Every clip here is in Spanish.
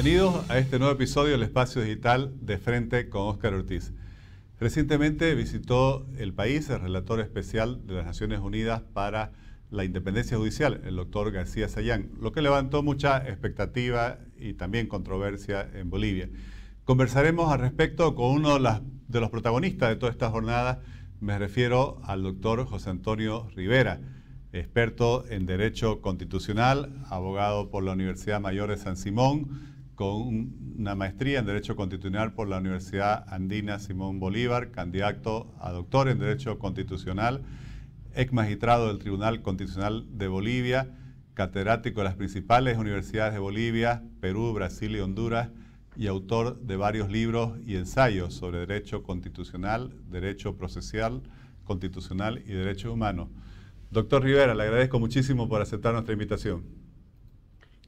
Bienvenidos a este nuevo episodio del Espacio Digital de Frente con Óscar Ortiz. Recientemente visitó el país el relator especial de las Naciones Unidas para la independencia judicial, el doctor García Sayán, lo que levantó mucha expectativa y también controversia en Bolivia. Conversaremos al respecto con uno de, los protagonistas de toda esta jornada, me refiero al doctor José Antonio Rivera, experto en Derecho Constitucional, abogado por la Universidad Mayor de San Simón, con una maestría en Derecho Constitucional por la Universidad Andina Simón Bolívar, candidato a doctor en Derecho Constitucional, ex magistrado del Tribunal Constitucional de Bolivia, catedrático de las principales universidades de Bolivia, Perú, Brasil y Honduras, y autor de varios libros y ensayos sobre derecho constitucional, derecho procesal, constitucional y derechos humanos. Doctor Rivera, le agradezco muchísimo por aceptar nuestra invitación.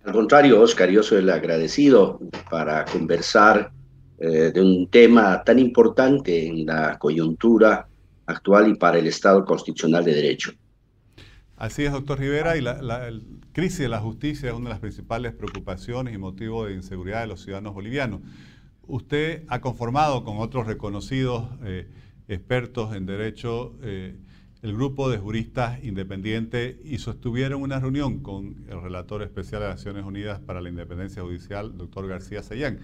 Al contrario, Oscar, yo soy el agradecido para conversar eh, de un tema tan importante en la coyuntura actual y para el Estado constitucional de Derecho. Así es, doctor Rivera, y la, crisis de la justicia es una de las principales preocupaciones y motivos de inseguridad de los ciudadanos bolivianos. Usted ha conformado con otros reconocidos eh, expertos en derecho eh, el grupo de juristas independientes y sostuvieron una reunión con el relator especial de Naciones Unidas para la Independencia Judicial, doctor García Sayán.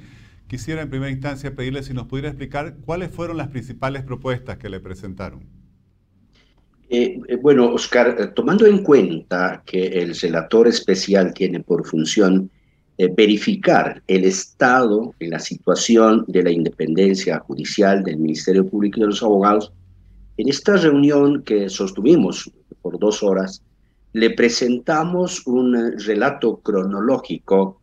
Quisiera en primera instancia pedirle si nos pudiera explicar cuáles fueron las principales propuestas que le presentaron. Eh, eh, bueno, Oscar, eh, tomando en cuenta que el relator especial tiene por función verificar el estado en la situación de la independencia judicial del Ministerio Público y de los abogados, en esta reunión que sostuvimos por dos horas, le presentamos un relato cronológico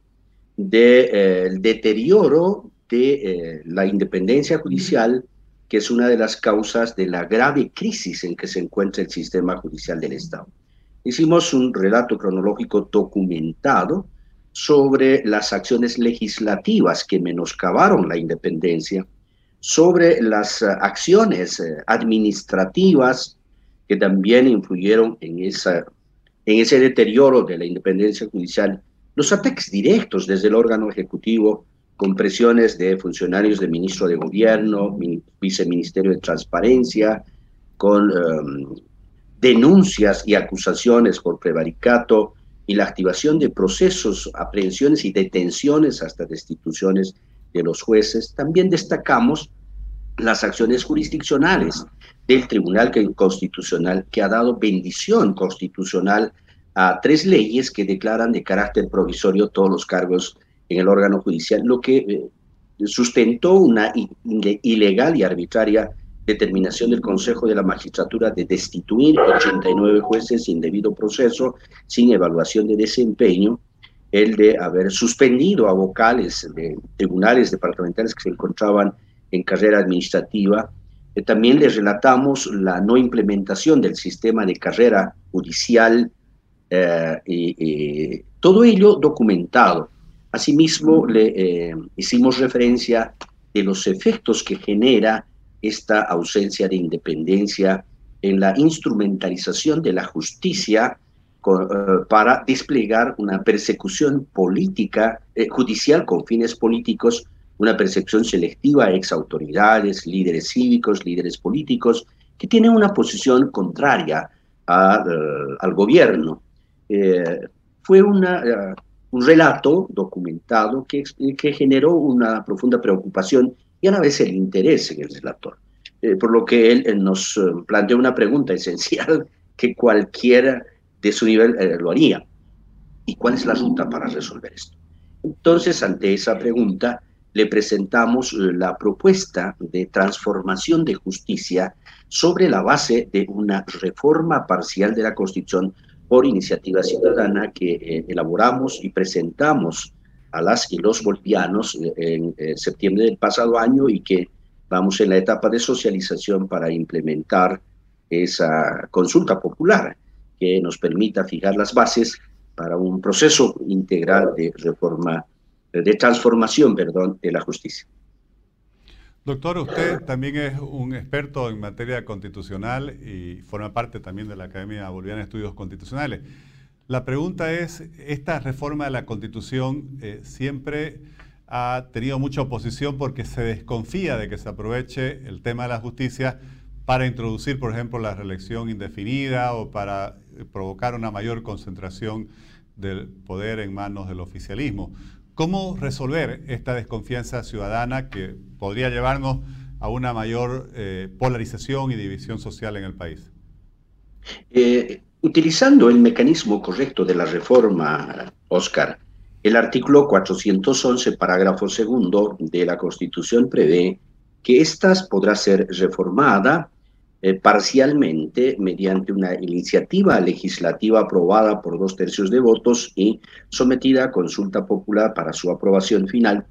del eh, deterioro de eh, la independencia judicial, que es una de las causas de la grave crisis en que se encuentra el sistema judicial del Estado. Hicimos un relato cronológico documentado sobre las acciones legislativas que menoscabaron la independencia sobre las eh, acciones eh, administrativas que también influyeron en, esa, en ese deterioro de la independencia judicial, los ataques directos desde el órgano ejecutivo con presiones de funcionarios del ministro de Gobierno, viceministerio de Transparencia, con em, denuncias y acusaciones por prevaricato y la activación de procesos, aprehensiones y detenciones hasta destituciones de los jueces, también destacamos las acciones jurisdiccionales del Tribunal Constitucional que ha dado bendición constitucional a tres leyes que declaran de carácter provisorio todos los cargos en el órgano judicial, lo que eh, sustentó una ilegal y arbitraria determinación del Consejo de la Magistratura de destituir 89 jueces sin debido proceso, sin evaluación de desempeño, el de haber suspendido a vocales de tribunales departamentales que se encontraban en carrera administrativa. Eh, también les relatamos la no implementación del sistema de carrera judicial eh, y, todo ello documentado. Asimismo, le eh, hicimos referencia de los efectos que genera esta ausencia de independencia en la instrumentalización de la justicia eh, para desplegar una persecución política, eh, judicial con fines políticos, una persecución selectiva a ex autoridades, líderes cívicos, líderes políticos, que tienen una posición contraria eh, al gobierno. fue una, un relato documentado que, que generó una profunda preocupación y a la vez el interés en el relator. por lo que él nos planteó una pregunta esencial que cualquiera de su nivel eh, lo haría. ¿Y cuál es la ruta para resolver esto? Entonces, ante esa pregunta, le presentamos eh, la propuesta de transformación de justicia sobre la base de una reforma parcial de la Constitución por iniciativa ciudadana que eh, elaboramos y presentamos a las y los bolivianos en septiembre del pasado año y que vamos en la etapa de socialización para implementar esa consulta popular que nos permita fijar las bases para un proceso integral de reforma, de transformación, perdón, de la justicia. Doctor, usted también es un experto en materia constitucional y forma parte también de la Academia Boliviana de Estudios Constitucionales. La pregunta es, ¿esta reforma de la Constitución eh, siempre ha tenido mucha oposición porque se desconfía de que se aproveche el tema de la justicia para introducir, por ejemplo, la reelección indefinida o para provocar una mayor concentración del poder en manos del oficialismo. ¿Cómo resolver esta desconfianza ciudadana que podría llevarnos a una mayor eh, polarización y división social en el país? Eh, utilizando el mecanismo correcto de la reforma, Oscar, el artículo 411, parágrafo segundo de la Constitución prevé que ésta podrá ser reformada eh, parcialmente mediante una iniciativa legislativa aprobada por dos tercios de votos y sometida a consulta popular para su aprobación final,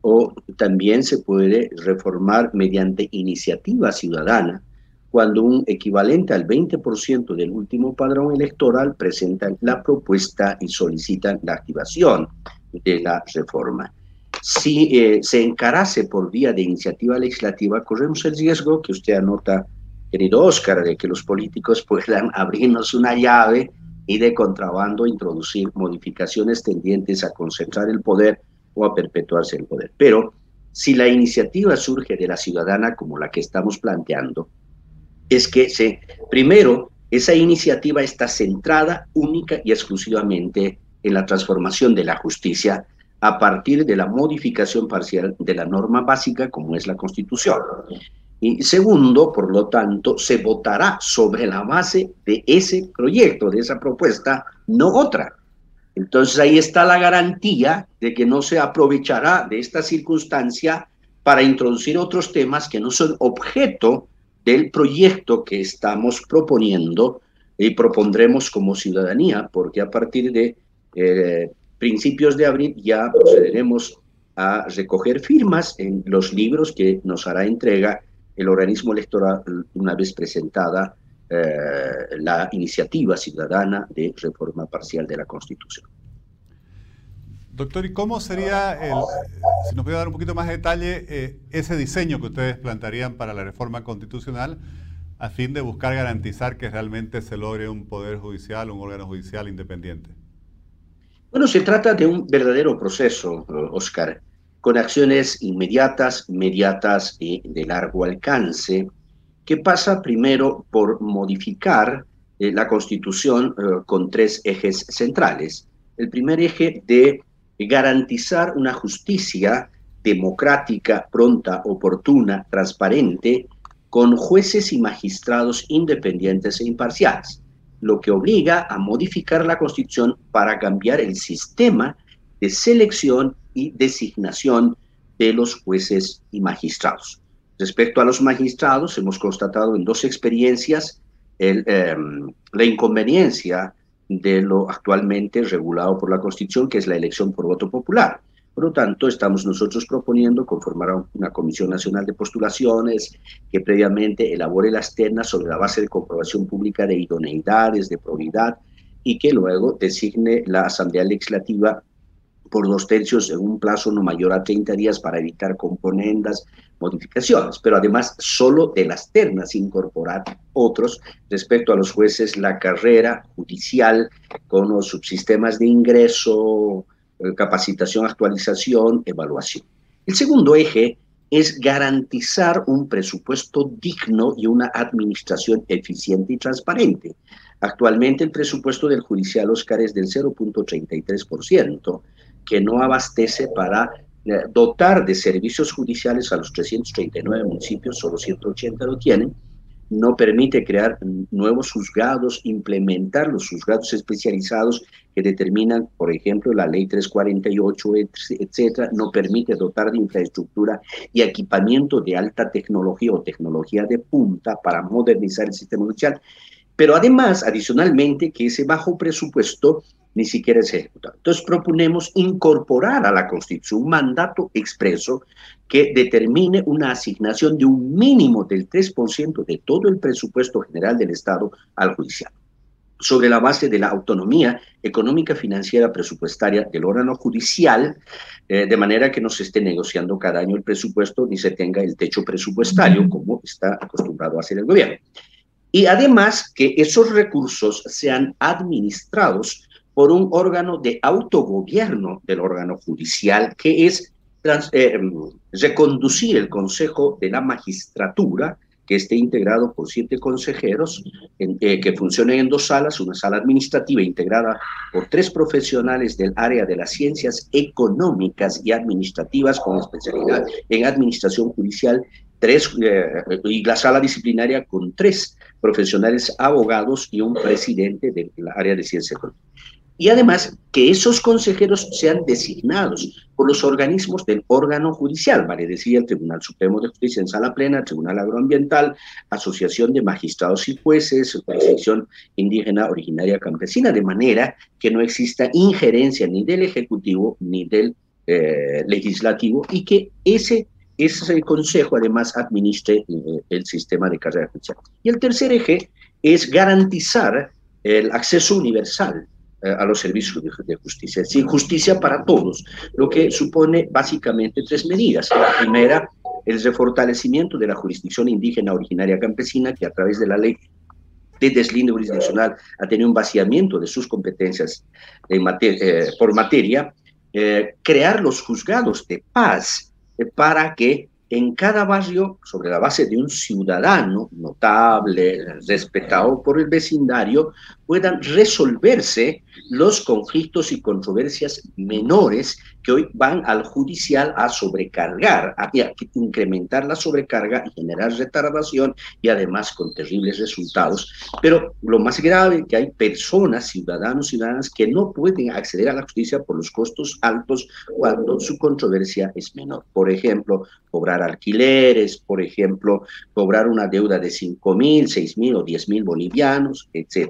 o también se puede reformar mediante iniciativa ciudadana cuando un equivalente al 20% del último padrón electoral presentan la propuesta y solicitan la activación de la reforma. Si eh, se encarase por vía de iniciativa legislativa, corremos el riesgo que usted anota querido Oscar, de que los políticos puedan abrirnos una llave y de contrabando introducir modificaciones tendientes a concentrar el poder o a perpetuarse el poder. Pero si la iniciativa surge de la ciudadana como la que estamos planteando, es que se, primero, esa iniciativa está centrada única y exclusivamente en la transformación de la justicia a partir de la modificación parcial de la norma básica como es la Constitución. Y segundo, por lo tanto, se votará sobre la base de ese proyecto, de esa propuesta, no otra. Entonces ahí está la garantía de que no se aprovechará de esta circunstancia para introducir otros temas que no son objeto del proyecto que estamos proponiendo y propondremos como ciudadanía, porque a partir de eh, principios de abril ya procederemos a recoger firmas en los libros que nos hará entrega el organismo electoral una vez presentada eh, la iniciativa ciudadana de reforma parcial de la Constitución. Doctor, ¿y cómo sería, el, si nos puede dar un poquito más de detalle, eh, ese diseño que ustedes plantearían para la reforma constitucional a fin de buscar garantizar que realmente se logre un poder judicial, un órgano judicial independiente? Bueno, se trata de un verdadero proceso, Oscar con acciones inmediatas, inmediatas y de largo alcance, que pasa primero por modificar eh, la Constitución eh, con tres ejes centrales. El primer eje de garantizar una justicia democrática, pronta, oportuna, transparente, con jueces y magistrados independientes e imparciales, lo que obliga a modificar la Constitución para cambiar el sistema de selección y designación de los jueces y magistrados. Respecto a los magistrados, hemos constatado en dos experiencias em, la inconveniencia de lo actualmente regulado por la Constitución, que es la elección por voto popular. Por lo tanto, estamos nosotros proponiendo conformar una Comisión Nacional de Postulaciones que previamente elabore las ternas sobre la base de comprobación pública de idoneidades, de probidad, y que luego designe la Asamblea Legislativa por dos tercios en un plazo no mayor a 30 días para evitar componendas, modificaciones, pero además solo de las ternas incorporar otros respecto a los jueces, la carrera judicial con los subsistemas de ingreso, eh, capacitación, actualización, evaluación. El segundo eje es garantizar un presupuesto digno y una administración eficiente y transparente. Actualmente el presupuesto del judicial Oscar es del 0.33%, que no abastece para eh, dotar de servicios judiciales a los 339 municipios, solo 180 lo tienen, no permite crear nuevos juzgados, implementar los juzgados especializados que determinan, por ejemplo, la ley 348, etcétera, no permite dotar de infraestructura y equipamiento de alta tecnología o tecnología de punta para modernizar el sistema judicial. Pero además, adicionalmente, que ese bajo presupuesto ni siquiera es ejecutado. Entonces proponemos incorporar a la Constitución un mandato expreso que determine una asignación de un mínimo del 3% de todo el presupuesto general del Estado al judicial, sobre la base de la autonomía económica, financiera, presupuestaria del órgano judicial, eh, de manera que no se esté negociando cada año el presupuesto ni se tenga el techo presupuestario como está acostumbrado a hacer el gobierno. Y además que esos recursos sean administrados por un órgano de autogobierno del órgano judicial que es eh, reconducir el Consejo de la Magistratura que esté integrado por siete consejeros eh, que funcionen en dos salas, una sala administrativa integrada por tres profesionales del área de las ciencias económicas y administrativas con especialidad en administración judicial, tres, eh, y la sala disciplinaria con tres profesionales abogados y un presidente del área de ciencias económicas y además que esos consejeros sean designados por los organismos del órgano judicial, vale decir, el Tribunal Supremo de Justicia en sala plena, Tribunal Agroambiental, Asociación de Magistrados y Jueces, Jurisdicción Indígena Originaria Campesina, de manera que no exista injerencia ni del Ejecutivo ni del eh, Legislativo y que ese ese consejo además administre eh, el sistema de carrera judicial. Y el tercer eje es garantizar el acceso universal a los servicios de, justicia. Es justicia para todos, lo que supone básicamente tres medidas. La primera, el refortalecimiento de la jurisdicción indígena originaria campesina, que a través de la ley de deslinde jurisdiccional ha tenido un vaciamiento de sus competencias en eh, por materia, eh, crear los juzgados de paz para que en cada barrio, sobre la base de un ciudadano notable, respetado por el vecindario, puedan resolverse los conflictos y controversias menores que hoy van al judicial a sobrecargar, a, incrementar la sobrecarga y generar retardación y además con terribles resultados. Pero lo más grave que hay personas, ciudadanos, ciudadanas que no pueden acceder a la justicia por los costos altos cuando su controversia es menor. Por ejemplo, cobrar alquileres, por ejemplo, cobrar una deuda de 5 mil, 6 mil o 10 mil bolivianos, etc.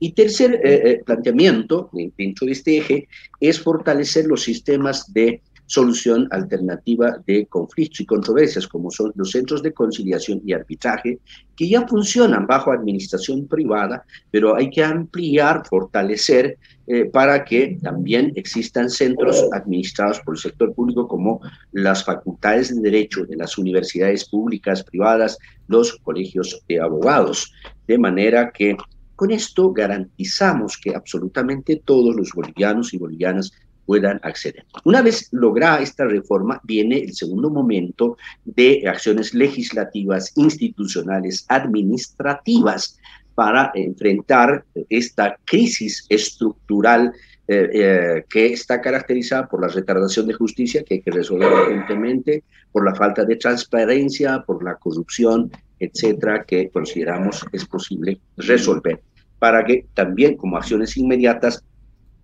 Y tercer eh, eh, planteamiento dentro de este eje es fortalecer los sistemas de solución alternativa de conflictos y controversias, como son los centros de conciliación y arbitraje, que ya funcionan bajo administración privada, pero hay que ampliar, fortalecer, eh, para que también existan centros administrados por el sector público, como las facultades de derecho de las universidades públicas, privadas, los colegios de abogados, de manera que con esto garantizamos que absolutamente todos los bolivianos y bolivianas puedan acceder. Una vez lograda esta reforma, viene el segundo momento de acciones legislativas, institucionales, administrativas para enfrentar esta crisis estructural eh, eh, que está caracterizada por la retardación de justicia que hay que resolver urgentemente, por la falta de transparencia, por la corrupción, etcétera, que consideramos es posible resolver para que también como acciones inmediatas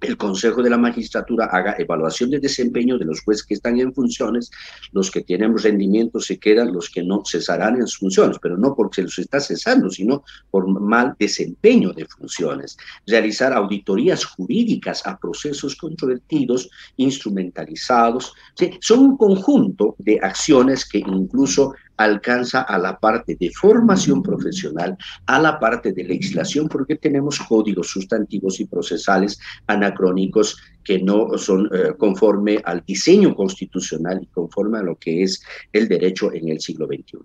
el Consejo de la Magistratura haga evaluación de desempeño de los jueces que están en funciones, los que tienen rendimiento se quedan, los que no cesarán en sus funciones, pero no porque se los está cesando, sino por mal desempeño de funciones. Realizar auditorías jurídicas a procesos controvertidos, instrumentalizados. Son un conjunto de acciones que incluso alcanza a la parte de formación profesional, a la parte de legislación, porque tenemos códigos sustantivos y procesales anacrónicos que no son eh, conforme al diseño constitucional y conforme a lo que es el derecho en el siglo XXI.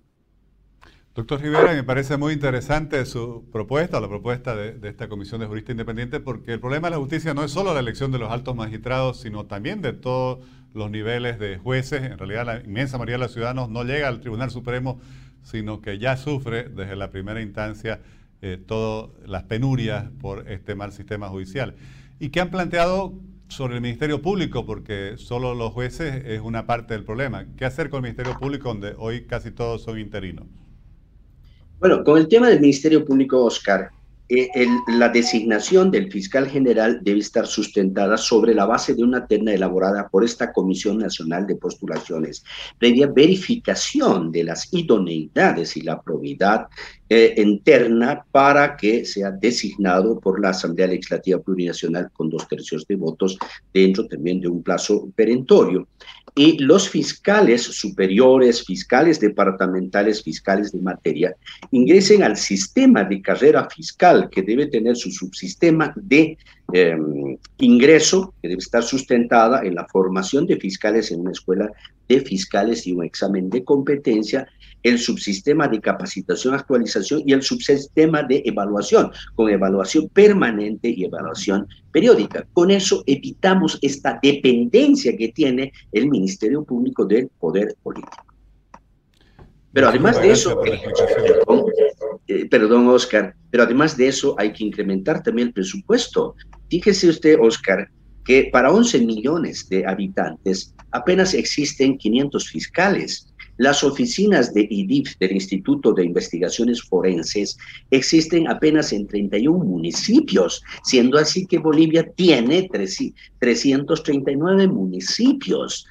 Doctor Rivera, me parece muy interesante su propuesta, la propuesta de, de, esta Comisión de Juristas Independientes, porque el problema de la justicia no es solo la elección de los altos magistrados, sino también de todos los niveles de jueces. En realidad, la inmensa mayoría de los ciudadanos no llega al Tribunal Supremo, sino que ya sufre desde la primera instancia eh, todas las penurias por este mal sistema judicial. ¿Y qué han planteado sobre el Ministerio Público? Porque solo los jueces es una parte del problema. ¿Qué hacer con el Ministerio Público, donde hoy casi todos son interinos? Bueno, con el tema del Ministerio Público, Oscar, eh, la designación del fiscal general debe estar sustentada sobre la base de una terna elaborada por esta Comisión Nacional de Postulaciones, previa verificación de las idoneidades y la probidad eh, interna para que sea designado por la Asamblea Legislativa Plurinacional con dos tercios de votos dentro también de un plazo perentorio y los fiscales superiores, fiscales departamentales, fiscales de materia, ingresen al sistema de carrera fiscal que debe tener su subsistema de em, ingreso que debe estar sustentada en la formación de fiscales en una escuela de fiscales y un examen de competencia, el subsistema de capacitación, actualización y el subsistema de evaluación, con evaluación permanente y evaluación periódica. Con eso evitamos esta dependencia que tiene el Ministerio Público del poder político. Pero además de eso, eh, perdón, Oscar, pero además de eso hay que incrementar también el presupuesto. Fíjese usted, Oscar, que para 11 millones de habitantes apenas existen 500 fiscales. Las oficinas de IDIF, del Instituto de Investigaciones Forenses, existen apenas en 31 municipios, siendo así que Bolivia tiene 339 municipios.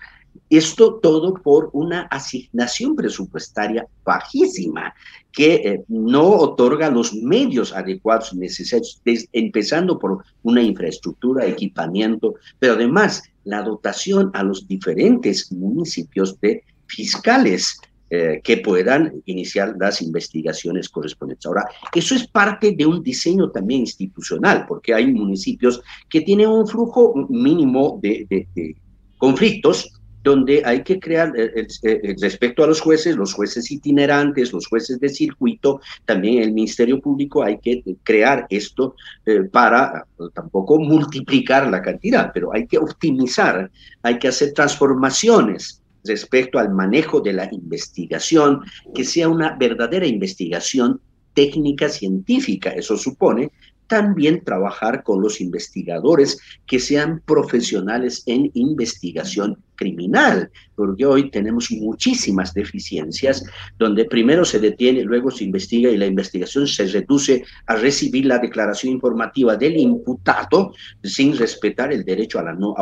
Esto todo por una asignación presupuestaria bajísima que eh, no otorga los medios adecuados necesarios, empezando por una infraestructura, equipamiento, pero además la dotación a los diferentes municipios de fiscales eh, que puedan iniciar las investigaciones correspondientes. Ahora, eso es parte de un diseño también institucional, porque hay municipios que tienen un flujo mínimo de, de conflictos donde hay que crear, eh, eh, respecto a los jueces, los jueces itinerantes, los jueces de circuito, también el Ministerio Público hay que crear esto eh, para tampoco multiplicar la cantidad, pero hay que optimizar, hay que hacer transformaciones respecto al manejo de la investigación, que sea una verdadera investigación técnica científica. Eso supone también trabajar con los investigadores que sean profesionales en investigación criminal, porque hoy tenemos muchísimas deficiencias donde primero se detiene, luego se investiga y la investigación se reduce a recibir la declaración informativa del imputado sin respetar el derecho a la no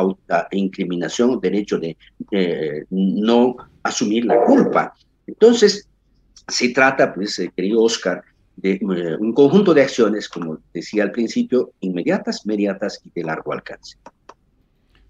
incriminación, derecho de eh, no asumir la culpa. Entonces, se trata, pues, eh, querido Oscar, eh, un conjunto de acciones, como decía al principio, inmediatas, mediatas y de largo alcance.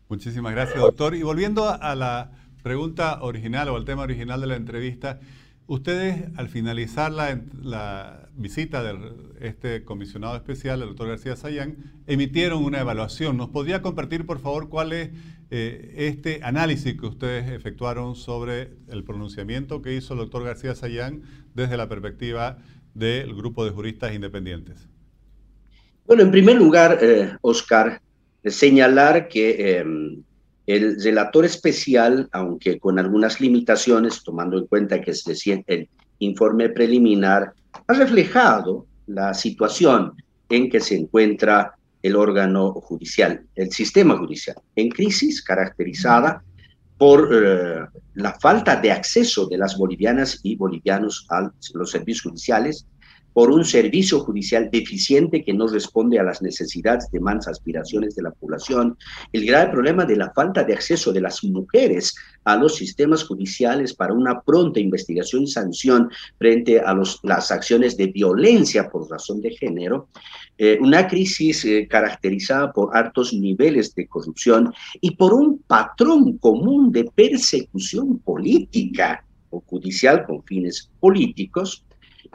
Muchísimas gracias, doctor. Y volviendo a la pregunta original o al tema original de la entrevista, ustedes al finalizar la, la visita de este comisionado especial, el doctor García Sayán, emitieron una evaluación. ¿Nos podría compartir, por favor, cuál es eh, este análisis que ustedes efectuaron sobre el pronunciamiento que hizo el doctor García Sayán desde la perspectiva del grupo de juristas independientes? Bueno, en primer lugar, eh, Oscar, señalar que em, el relator especial, aunque con algunas limitaciones, tomando en cuenta que es el informe preliminar, ha reflejado la situación en que se encuentra el órgano judicial, el sistema judicial, en crisis caracterizada por eh, la falta de acceso de las bolivianas y bolivianos a los servicios judiciales, por un servicio judicial deficiente que no responde a las necesidades, demandas, aspiraciones de la población, el grave problema de la falta de acceso de las mujeres a los sistemas judiciales para una pronta investigación y sanción frente a las acciones de violencia por razón de género, eh, una crisis eh, caracterizada por altos niveles de corrupción y por un patrón común de persecución política o judicial con fines políticos,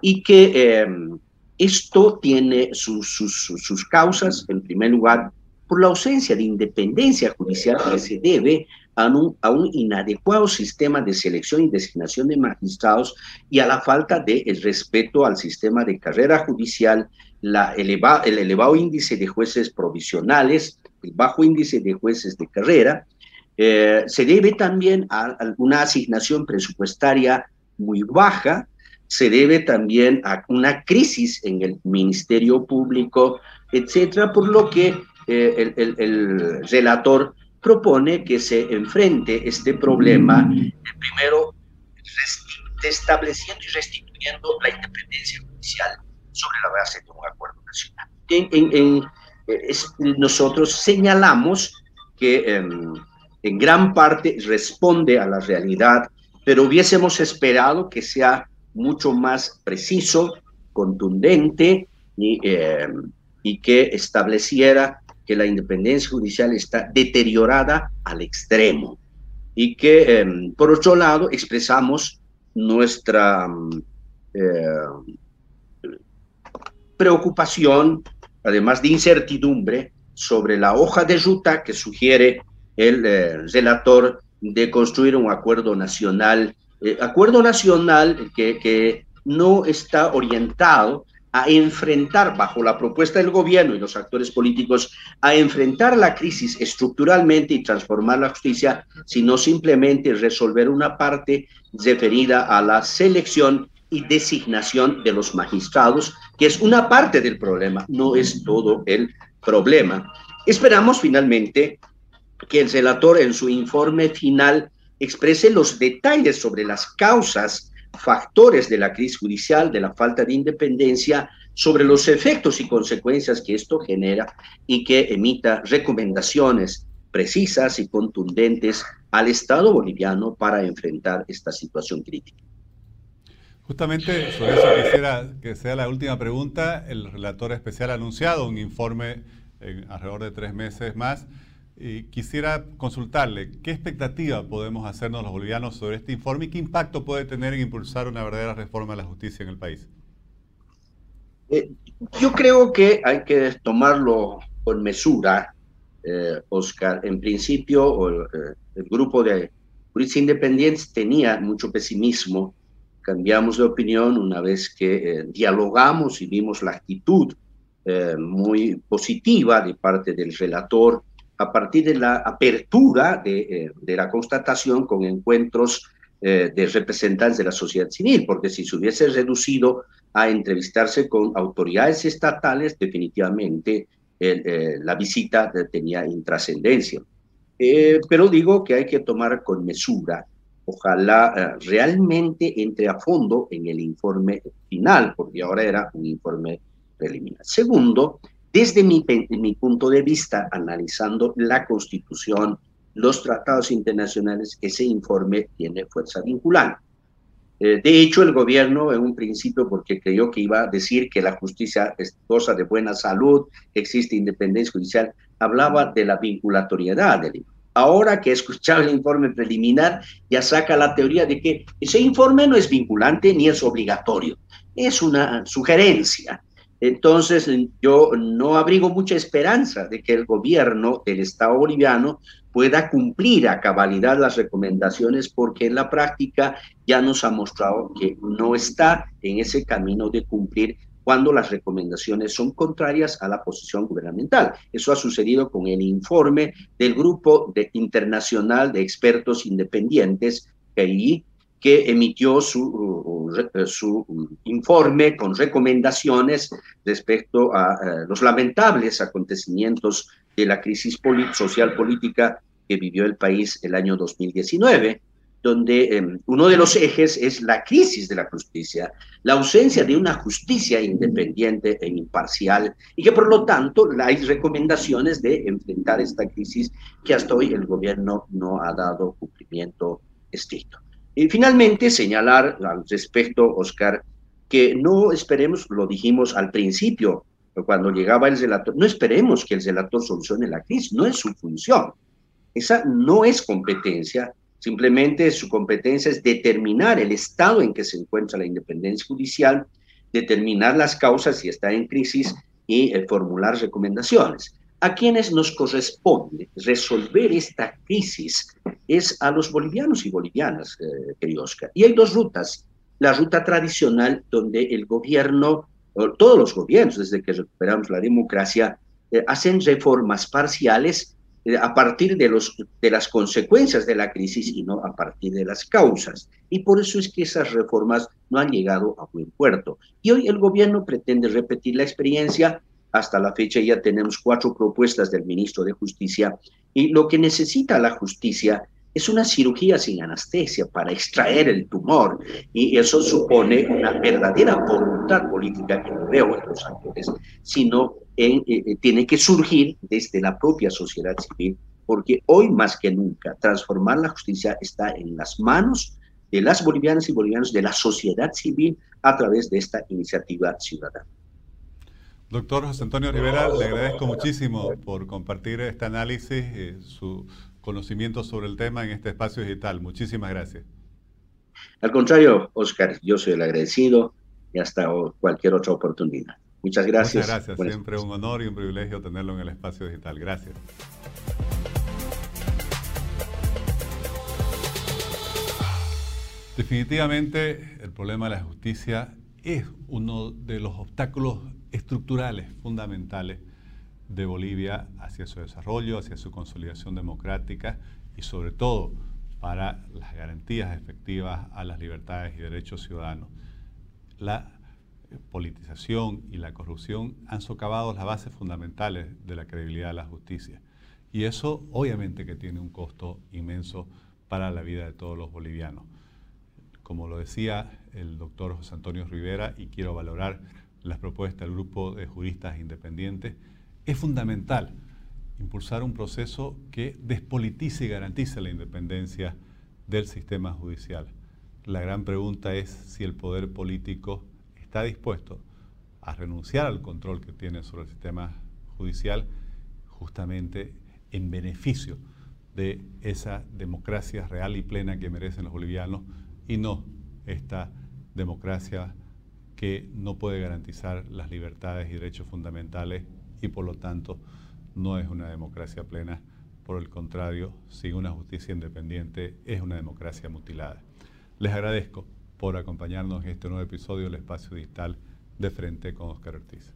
y que em, esto tiene sus, sus, causas, en primer lugar, por la ausencia de independencia judicial que se debe a un, a un, inadecuado sistema de selección y designación de magistrados y a la falta de el respeto al sistema de carrera judicial, la eleva, el elevado índice de jueces provisionales, el bajo índice de jueces de carrera, eh, se debe también a una asignación presupuestaria muy baja, se debe también a una crisis en el Ministerio Público, etcétera, por lo que eh, el, relator propone que se enfrente este problema, primero estableciendo y restituyendo la independencia judicial sobre la base de un acuerdo nacional. En, nosotros señalamos que em, en gran parte responde a la realidad, pero hubiésemos esperado que sea mucho más preciso, contundente y, eh, y que estableciera que la independencia judicial está deteriorada al extremo. Y que, em, por otro lado, expresamos nuestra eh, preocupación, además de incertidumbre, sobre la hoja de ruta que sugiere el eh, relator de construir un acuerdo nacional, eh, acuerdo nacional que, que no está orientado a enfrentar, bajo la propuesta del gobierno y los actores políticos, a enfrentar la crisis estructuralmente y transformar la justicia, sino simplemente resolver una parte referida a la selección y designación de los magistrados, que es una parte del problema, no es todo el problema. Esperamos finalmente que el relator en su informe final exprese los detalles sobre las causas factores de la crisis judicial, de la falta de independencia, sobre los efectos y consecuencias que esto genera y que emita recomendaciones precisas y contundentes al Estado boliviano para enfrentar esta situación crítica. Justamente sobre eso quisiera que sea la última pregunta. El relator especial ha anunciado un informe en alrededor de tres meses más y quisiera consultarle, ¿qué expectativa podemos hacernos los bolivianos sobre este informe y qué impacto puede tener en impulsar una verdadera reforma de la justicia en el país? Eh, yo creo que hay que tomarlo con mesura, eh, Oscar. En principio, el, eh, el grupo de juristas independientes tenía mucho pesimismo. Cambiamos de opinión una vez que dialogamos y vimos la actitud muy positiva de parte del relator a partir de la apertura de, eh, la constatación con encuentros eh, de representantes de la sociedad civil, porque si se hubiese reducido a entrevistarse con autoridades estatales, definitivamente eh, la visita tenía intrascendencia. pero digo que hay que tomar con mesura. Ojalá realmente entre a fondo en el informe final, porque ahora era un informe preliminar. Segundo, desde mi, punto de vista, analizando la Constitución, los tratados internacionales, ese informe tiene fuerza vinculante. Eh, de hecho, el gobierno en un principio, porque creyó que iba a decir que la justicia es cosa de buena salud, existe independencia judicial, hablaba de la vinculatoriedad del Ahora que he escuchado el informe preliminar, ya saca la teoría de que ese informe no es vinculante ni es obligatorio, es una sugerencia. Entonces, yo no abrigo mucha esperanza de que el gobierno del Estado boliviano pueda cumplir a cabalidad las recomendaciones porque en la práctica ya nos ha mostrado que no está en ese camino de cumplir cuando las recomendaciones son contrarias a la posición gubernamental. Eso ha sucedido con el informe del Grupo de, Internacional de Expertos Independientes que allí que emitió su, su informe con recomendaciones respecto a, eh, los lamentables acontecimientos de la crisis social política que vivió el país el año 2019, donde em, uno de los ejes es la crisis de la justicia, la ausencia de una justicia independiente e imparcial, y que por lo tanto hay recomendaciones de enfrentar esta crisis que hasta hoy el gobierno no ha dado cumplimiento estricto. Y finalmente, señalar al respecto, Oscar, que no esperemos, lo dijimos al principio, cuando llegaba el relator, no esperemos que el relator solucione la crisis, no es su función. Esa no es competencia, simplemente su competencia es determinar el estado en que se encuentra la independencia judicial, determinar las causas si está en crisis y eh, formular recomendaciones. A quienes nos corresponde resolver esta crisis es a los bolivianos y bolivianas, eh, querido Oscar. Y hay dos rutas. La ruta tradicional, donde el gobierno, todos los gobiernos, desde que recuperamos la democracia, eh, hacen reformas parciales eh, a partir de, los, de las consecuencias de la crisis y no a partir de las causas. Y por eso es que esas reformas no han llegado a buen puerto. Y hoy el gobierno pretende repetir la experiencia hasta la fecha ya tenemos cuatro propuestas del ministro de Justicia y lo que necesita la justicia es una cirugía sin anestesia para extraer el tumor y eso supone una verdadera voluntad política que no veo en los actores, sino eh, eh, tiene que surgir desde la propia sociedad civil, porque hoy más que nunca transformar la justicia está en las manos de las bolivianas y bolivianos, de la sociedad civil a través de esta iniciativa ciudadana. Doctor José Antonio Rivera, le agradezco muchísimo por compartir este análisis, y su conocimiento sobre el tema en este espacio digital. Muchísimas gracias. Al contrario, Oscar, yo soy el agradecido y hasta cualquier otra oportunidad. Muchas gracias. Muchas gracias. Siempre un honor y un privilegio tenerlo en el espacio digital. Gracias. Definitivamente el problema de la justicia es uno de los obstáculos estructurales fundamentales de Bolivia hacia su desarrollo, hacia su consolidación democrática y sobre todo para las garantías efectivas a las libertades y derechos ciudadanos. La politización y la corrupción han socavado las bases fundamentales de la credibilidad de la justicia. Y eso obviamente que tiene un costo inmenso para la vida de todos los bolivianos. Como lo decía el doctor José Antonio Rivera, y quiero valorar las propuestas del grupo de juristas independientes, es fundamental impulsar un proceso que despolitice y garantice la independencia del sistema judicial. La gran pregunta es si el poder político está dispuesto a renunciar al control que tiene sobre el sistema judicial justamente en beneficio de esa democracia real y plena que merecen los bolivianos y no esta democracia que no puede garantizar las libertades y derechos fundamentales y por lo tanto no es una democracia plena. Por el contrario, sin una justicia independiente es una democracia mutilada. Les agradezco por acompañarnos en este nuevo episodio del Espacio Digital de Frente con Oscar Ortiz.